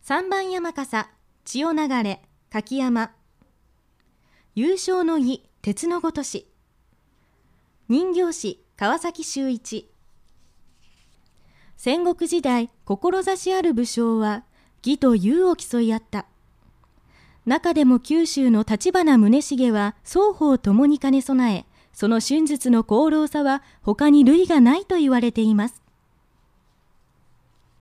三番山笠千代流れ柿山。優勝の儀鉄のごとし。人形師川崎修一。戦国時代志ある武将は義と勇を競い合った。中でも九州の立花宗茂は双方ともに兼ね備えその春術の功労さは他に類がないと言われています。